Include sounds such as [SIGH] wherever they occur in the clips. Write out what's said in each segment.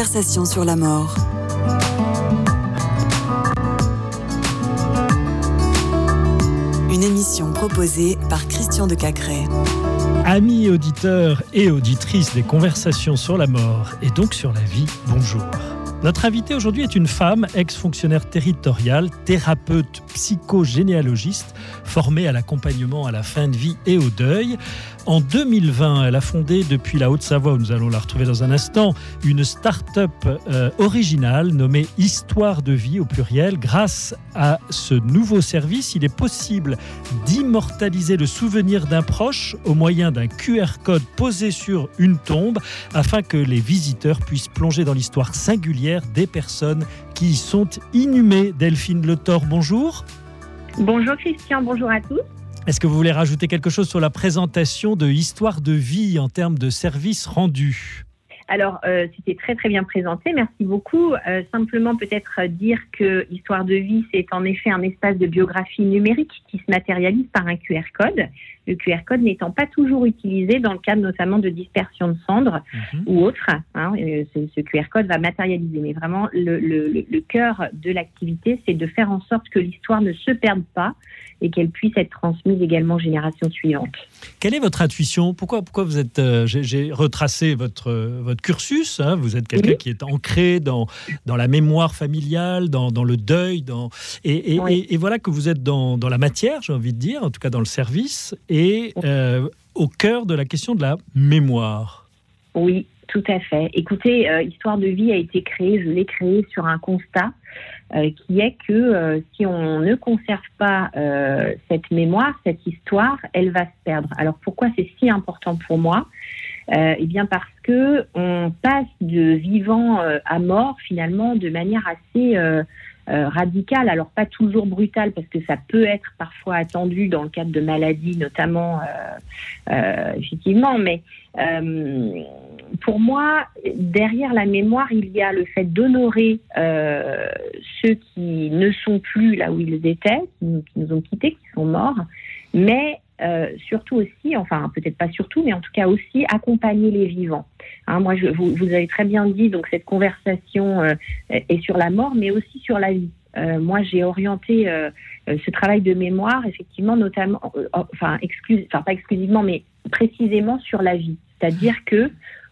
Conversation sur la mort. Une émission proposée par Christian de Cacré. Amis auditeurs et auditrices des conversations sur la mort et donc sur la vie, bonjour. Notre invitée aujourd'hui est une femme, ex-fonctionnaire territoriale, thérapeute psychogénéalogiste, formée à l'accompagnement à la fin de vie et au deuil. En 2020, elle a fondé depuis la Haute-Savoie, où nous allons la retrouver dans un instant, une start-up euh, originale nommée Histoire de vie au pluriel. Grâce à ce nouveau service, il est possible d'immortaliser le souvenir d'un proche au moyen d'un QR code posé sur une tombe afin que les visiteurs puissent plonger dans l'histoire singulière des personnes qui y sont inhumées. Delphine Le Thor, bonjour. Bonjour Christian, bonjour à tous. Est-ce que vous voulez rajouter quelque chose sur la présentation de Histoire de vie en termes de services rendus? Alors, euh, c'était très très bien présenté, merci beaucoup. Euh, simplement peut-être dire que Histoire de vie, c'est en effet un espace de biographie numérique qui se matérialise par un QR code. Le QR code n'étant pas toujours utilisé dans le cadre notamment de dispersion de cendres mhm. ou autre. Hein, euh, ce, QR code va matérialiser, mais vraiment le, le cœur de l'activité, c'est de faire en sorte que l'histoire ne se perde pas et qu'elle puisse être transmise également aux générations suivantes. Quelle est votre intuition? Pourquoi, pourquoi vous êtes euh, J'ai retracé votre votre cursus. Hein. vous êtes quelqu'un qui est ancré dans dans la mémoire familiale, dans, dans le deuil, dans et, et, et, voilà que vous êtes dans, dans la matière, j'ai envie de dire, en tout cas dans le service et euh, au cœur de la question de la mémoire. Oui, tout à fait. Écoutez, euh, Histoire de vie a été créée, je l'ai créée sur un constat euh, qui est que euh, si on ne conserve pas cette mémoire, cette histoire, elle va se perdre. Alors pourquoi c'est si important pour moi? Eh bien parce que on passe de vivant à mort finalement de manière assez radicale. Alors pas toujours brutale parce que ça peut être parfois attendu dans le cadre de maladies notamment effectivement, mais pour moi, derrière la mémoire, il y a le fait d'honorer euh, ceux qui ne sont plus là où ils étaient, qui, nous ont quittés, qui sont morts, mais euh, surtout aussi, enfin peut-être pas surtout, mais en tout cas aussi accompagner les vivants. Hein, moi, je, vous, avez très bien dit, donc cette conversation euh, est sur la mort, mais aussi sur la vie. Euh, moi, j'ai orienté ce travail de mémoire, effectivement, notamment, enfin, excuse, enfin pas exclusivement, mais précisément sur la vie. C'est-à-dire que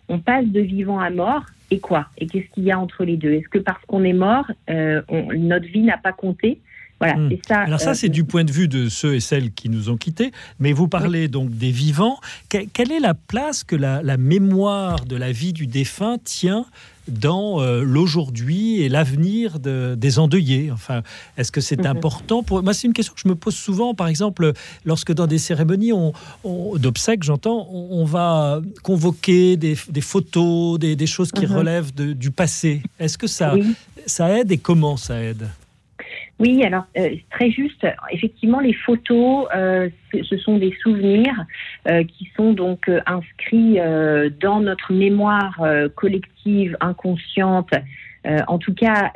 on passe de vivant à mort, et quoi? Et qu'est-ce qu'il y a entre les deux? Est-ce que parce qu'on est mort, notre vie n'a pas compté? Voilà, hmm. ça. Alors ça, euh, c'est du point de vue de ceux et celles qui nous ont quittés. Mais vous parlez donc des vivants. quelle est la place que la, mémoire de la vie du défunt tient dans euh, l'aujourd'hui et l'avenir des endeuillés? Enfin, est-ce que c'est mhm. important pour moi C'est une question que je me pose souvent. Par exemple, lorsque dans des cérémonies on, d'obsèques, j'entends, on, va convoquer des, photos, des, choses qui mhm. relèvent du passé. Est-ce que ça, ça aide et comment ça aide? Oui, alors euh, très juste. Effectivement, les photos, euh, ce sont des souvenirs euh, qui sont donc inscrits dans notre mémoire collective, inconsciente. en tout cas,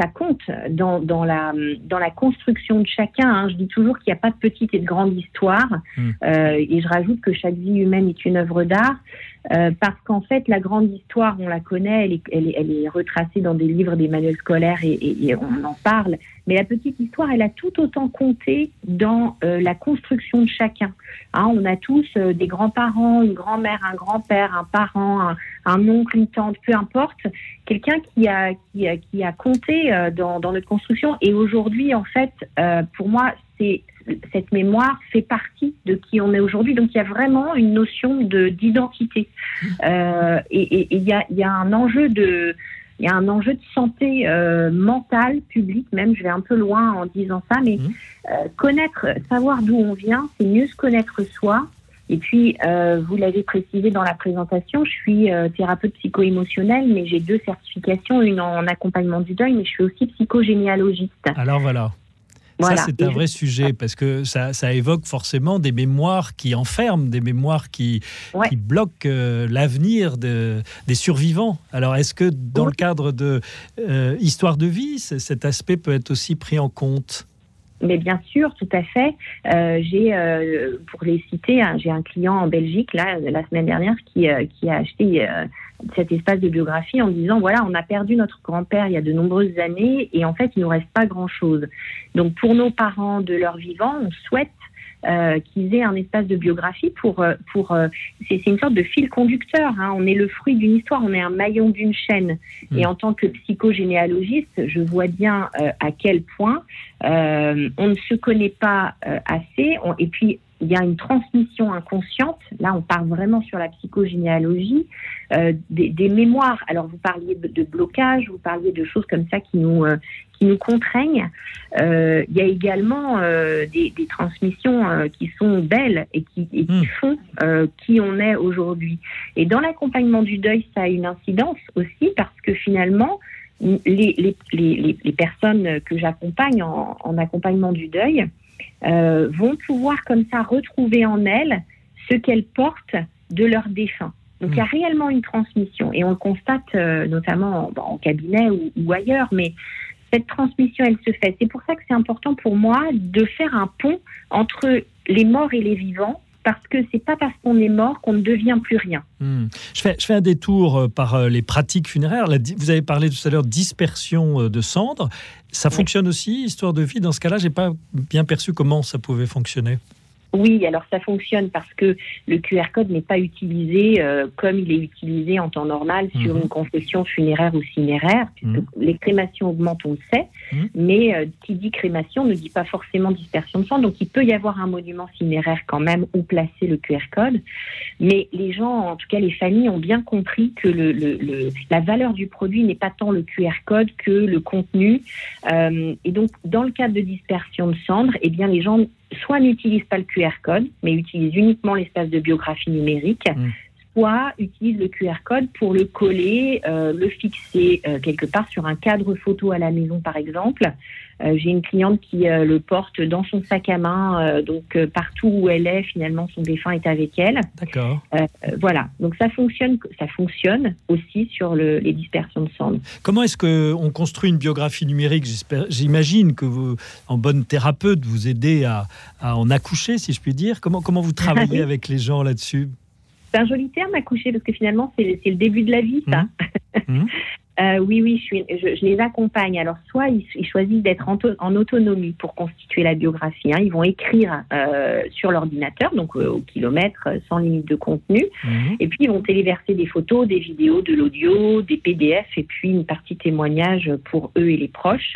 ça compte dans, dans, la, dans la construction de chacun. Hein. Je dis toujours qu'il n'y a pas de petite et de grande histoire. Hmm. et je rajoute que chaque vie humaine est une œuvre d'art. Euh, parce qu'en fait, la grande histoire, on la connaît, elle est, elle est, elle est retracée dans des livres, des manuels scolaires et, et, et, on en parle. Mais la petite histoire, elle a tout autant compté dans euh, la construction de chacun. Hein, on a tous euh, des grands-parents, une grand-mère, un grand-père, un parent, un, un, oncle, une tante, peu importe, quelqu'un qui a, qui a, qui a compté dans, dans notre construction. Et aujourd'hui, en fait, pour moi, c'est cette mémoire fait partie de qui on est aujourd'hui. Donc il y a vraiment une notion de d'identité. Euh, et il y a, y a un enjeu de il y a un enjeu de santé euh, mentale, publique, même, je vais un peu loin en disant ça, mais mmh. euh, connaître, savoir d'où on vient, c'est mieux se connaître soi. Et puis, vous l'avez précisé dans la présentation, je suis thérapeute psycho-émotionnel, mais j'ai deux certifications, une en accompagnement du deuil, mais je suis aussi psychogénéalogiste. Alors voilà. Ça, c'est un vrai sujet parce que ça, ça, évoque forcément des mémoires qui enferment, des mémoires qui, qui bloquent euh, l'avenir de, des survivants. Alors, est-ce que dans le cadre de euh, Histoire de vie, cet aspect peut être aussi pris en compte? Mais bien sûr, tout à fait. Euh, j'ai, euh, pour les citer, hein, j'ai un client en Belgique là la semaine dernière qui, euh, qui a acheté cet espace de biographie en disant voilà, on a perdu notre grand-père il y a de nombreuses années et en fait il nous reste pas grand-chose. Donc pour nos parents de leur vivant, on souhaite euh, qu'ils aient un espace de biographie pour, euh, pour euh, c'est une sorte de fil conducteur. Hein. On est le fruit d'une histoire, on est un maillon d'une chaîne. Et mm. en tant que psychogénéalogiste, je vois bien à quel point on ne se connaît pas assez. et puis il y a une transmission inconsciente. Là, on part vraiment sur la psychogénéalogie, euh, des, mémoires. Alors, vous parliez de, blocage, vous parliez de choses comme ça qui nous, euh, qui nous contraignent. Euh, il y a également des, transmissions qui sont belles et qui, et qui hmm. font qui on est aujourd'hui. Et dans l'accompagnement du deuil, ça a une incidence aussi parce que finalement, les, les, les, les personnes que j'accompagne en, en accompagnement du deuil, euh, vont pouvoir comme ça retrouver en elles ce qu'elles portent de leur défunt. Donc il y a hmm. réellement une transmission et on le constate euh, notamment en, cabinet ou, ailleurs, mais cette transmission, elle se fait. C'est pour ça que c'est important pour moi de faire un pont entre les morts et les vivants parce que c'est pas parce qu'on est mort qu'on ne devient plus rien. Hmm. Je, fais, je, fais, un détour euh, par les pratiques funéraires. vous avez parlé tout à l'heure dispersion de cendres. Ça fonctionne aussi, histoire de vie? Dans ce cas-là, j'ai pas bien perçu comment ça pouvait fonctionner. Oui, alors ça fonctionne parce que le QR code n'est pas utilisé euh, comme il est utilisé en temps normal sur mhm. une confession funéraire ou cinéraire, puisque mhm. les crémations augmentent, on le sait, mhm. mais euh, qui dit crémation ne dit pas forcément dispersion de sang, donc il peut y avoir un monument cinéraire quand même où placer le QR code, mais les gens, en tout cas les familles, ont bien compris que le, la valeur du produit n'est pas tant le QR code que le contenu, euh, et donc dans le cadre de dispersion de cendres, eh bien les gens soit n'utilisent pas le QR code, mais utilisent uniquement l'espace de biographie numérique, mm. soit utilisent le QR code pour le coller, euh, le fixer euh, quelque part sur un cadre photo à la maison, par exemple, j'ai une cliente qui euh, le porte dans son sac à main, euh, donc partout où elle est, finalement, son défunt est avec elle. D'accord. voilà, donc ça fonctionne, ça fonctionne aussi sur les dispersions de cendres. Comment est-ce qu'on construit une biographie numérique? J'imagine que vous, en bonne thérapeute, vous aidez à, en accoucher, si je puis dire. Comment, comment vous travaillez [LAUGHS] avec les gens là-dessus? C'est un joli terme accoucher parce que finalement c'est le début de la vie ça. Mmh. Mmh. [LAUGHS] Euh, oui, oui, je, les accompagne. Alors, soit ils, choisissent d'être en, autonomie pour constituer la biographie. Hein. Ils vont écrire euh, sur l'ordinateur, donc euh, au kilomètre, sans limite de contenu. Mhm. Et puis, ils vont téléverser des photos, des vidéos, de l'audio, des PDF, et puis une partie témoignage pour eux et les proches.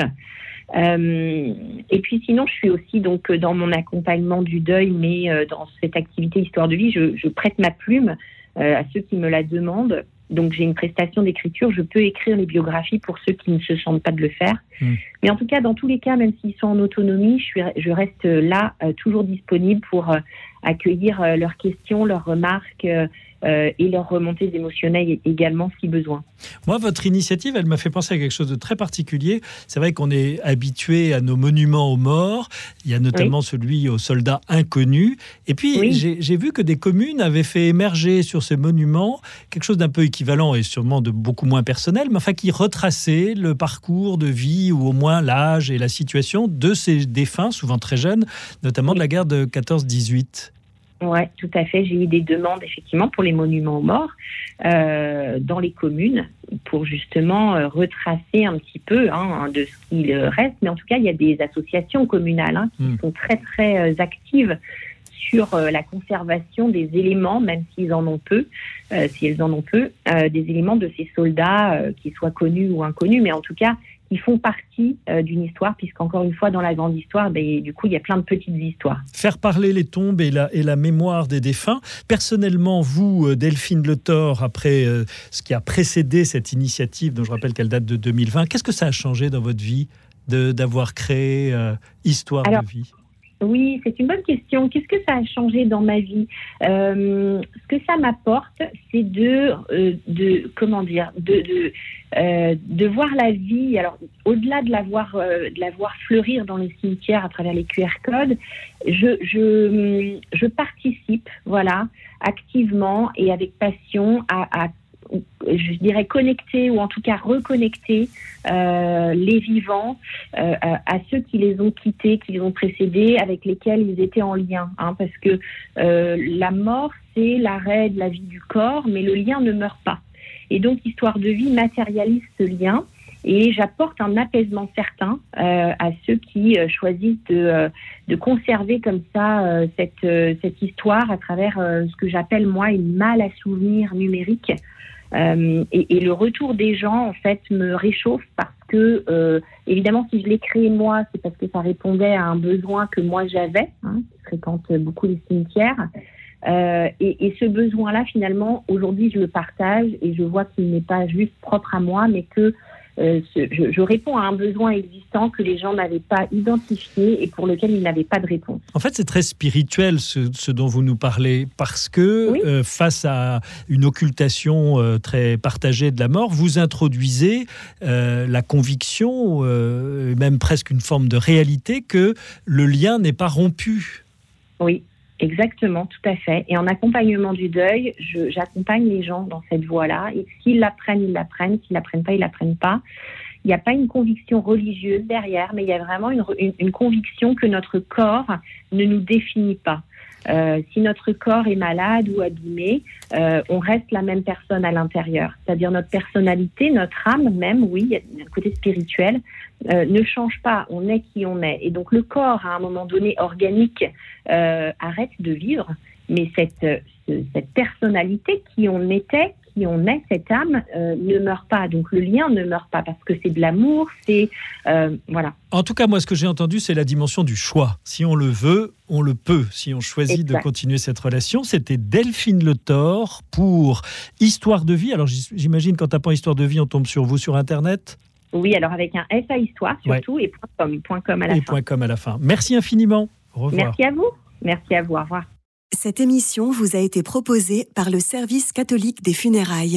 et puis sinon, je suis aussi donc dans mon accompagnement du deuil, mais dans cette activité histoire de vie, je, je prête ma plume à ceux qui me la demandent donc j'ai une prestation d'écriture, je peux écrire les biographies pour ceux qui ne se sentent pas de le faire. Hmm. Mais en tout cas, dans tous les cas, même s'ils sont en autonomie, je, suis, je reste là, euh, toujours disponible pour euh, accueillir euh, leurs questions, leurs remarques. Euh, et leur remontées émotionnelles également si besoin. Moi, votre initiative, elle m'a fait penser à quelque chose de très particulier. C'est vrai qu'on est habitué à nos monuments aux morts. Il y a notamment celui aux soldats inconnus. Et puis, j'ai vu que des communes avaient fait émerger sur ces monuments quelque chose d'un peu équivalent et sûrement de beaucoup moins personnel, mais enfin qui retraçait le parcours de vie ou au moins l'âge et la situation de ces défunts, souvent très jeunes, notamment de la guerre de 14-18. Oui, tout à fait. J'ai eu des demandes effectivement pour les monuments aux morts euh, dans les communes pour justement euh, retracer un petit peu hein, de ce qu'il reste. Mais en tout cas, il y a des associations communales hein, qui hmm. sont très très euh, actives sur la conservation des éléments, même s'ils en ont peu, si elles en ont peu, des éléments de ces soldats, qui soient connus ou inconnus, mais en tout cas ils font partie euh, d'une histoire, puisqu'encore une fois, dans la grande histoire, ben, du coup, il y a plein de petites histoires. Faire parler les tombes et la, et la mémoire des défunts. Personnellement, vous, euh, Delphine Le Thor, après euh, ce qui a précédé cette initiative, dont je rappelle qu'elle date de 2020, qu'est-ce que ça a changé dans votre vie d'avoir créé Histoire de vie? Oui, c'est une bonne question. Qu'est-ce que ça a changé dans ma vie euh, Ce que ça m'apporte, c'est de, euh, de, comment dire, de, de, euh, de, voir la vie. Alors, au-delà de la voir, de la voir fleurir dans les cimetières à travers les QR codes, je, je, je participe, voilà, activement et avec passion à, à je dirais, connecter ou en tout cas reconnecter euh, les vivants euh, à ceux qui les ont quittés, qui les ont précédés, avec lesquels ils étaient en lien. Hein, parce que euh, la mort, c'est l'arrêt de la vie du corps, mais le lien ne meurt pas. Et donc, Histoire de vie matérialise ce lien et j'apporte un apaisement certain à ceux qui choisissent de, conserver comme ça cette, cette histoire à travers ce que j'appelle moi une mal à souvenir numérique. Et, et, le retour des gens en fait me réchauffe parce que évidemment si je l'ai créé moi c'est parce que ça répondait à un besoin que moi j'avais, hein, qui fréquente beaucoup les cimetières. Euh, et, et, ce besoin-là, finalement, aujourd'hui, je le partage et je vois qu'il n'est pas juste propre à moi, mais que euh, je, je, réponds à un besoin existant que les gens n'avaient pas identifié et pour lequel ils n'avaient pas de réponse. En fait, c'est très spirituel ce, ce, dont vous nous parlez, parce que oui. euh, face à une occultation euh, très partagée de la mort, vous introduisez la conviction, même presque une forme de réalité, que le lien n'est pas rompu. Oui, Exactement, tout à fait. Et en accompagnement du deuil, j'accompagne les gens dans cette voie-là. Et s'ils l'apprennent, ils l'apprennent. S'ils l'apprennent pas, ils l'apprennent pas. Il n'y a pas une conviction religieuse derrière, mais il y a vraiment une, une, une conviction que notre corps ne nous définit pas. Euh, si notre corps est malade ou abîmé, euh, on reste la même personne à l'intérieur. C'est-à-dire notre personnalité, notre âme même, oui, un côté spirituel, euh, ne change pas. On est qui on est. Et donc le corps, à un moment donné, organique, euh, arrête de vivre. Mais cette, cette personnalité qui on était, qui on est, cette âme, euh, ne meurt pas. Donc le lien ne meurt pas parce que c'est de l'amour, c'est euh, voilà. En tout cas, moi, ce que j'ai entendu, c'est la dimension du choix. Si on le veut, on le peut. Si on choisit exact. de continuer cette relation, c'était Delphine Le Thor pour Histoire de vie. Alors j'imagine qu'en tapant Histoire de vie, on tombe sur vous sur Internet. Oui, alors avec un S à histoire surtout ouais. et .com, .com à la et fin. .com à la fin. Merci infiniment. Au revoir. Merci à vous. Merci à vous. Au revoir. Cette émission vous a été proposée par le Service catholique des funérailles.